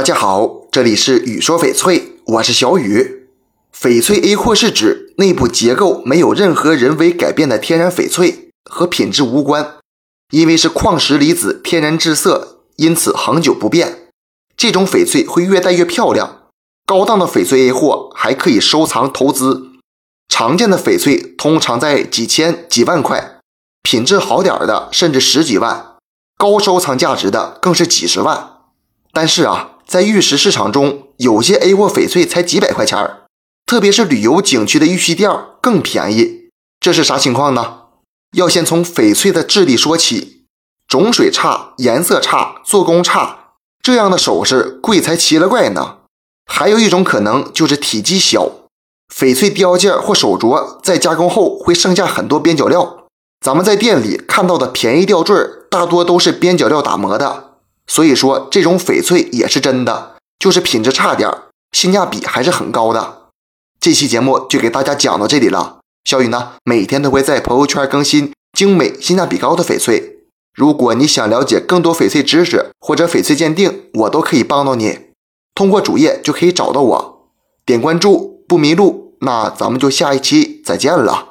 大家好，这里是雨说翡翠，我是小雨。翡翠 A 货是指内部结构没有任何人为改变的天然翡翠，和品质无关，因为是矿石离子天然制色，因此恒久不变。这种翡翠会越戴越漂亮。高档的翡翠 A 货还可以收藏投资，常见的翡翠通常在几千几万块，品质好点的甚至十几万，高收藏价值的更是几十万。但是啊。在玉石市场中，有些 A 货翡翠才几百块钱儿，特别是旅游景区的玉器店更便宜。这是啥情况呢？要先从翡翠的质地说起，种水差、颜色差、做工差，这样的首饰贵才奇了怪呢。还有一种可能就是体积小，翡翠雕件或手镯在加工后会剩下很多边角料。咱们在店里看到的便宜吊坠，大多都是边角料打磨的。所以说，这种翡翠也是真的，就是品质差点性价比还是很高的。这期节目就给大家讲到这里了。小雨呢，每天都会在朋友圈更新精美、性价比高的翡翠。如果你想了解更多翡翠知识或者翡翠鉴定，我都可以帮到你。通过主页就可以找到我，点关注不迷路。那咱们就下一期再见了。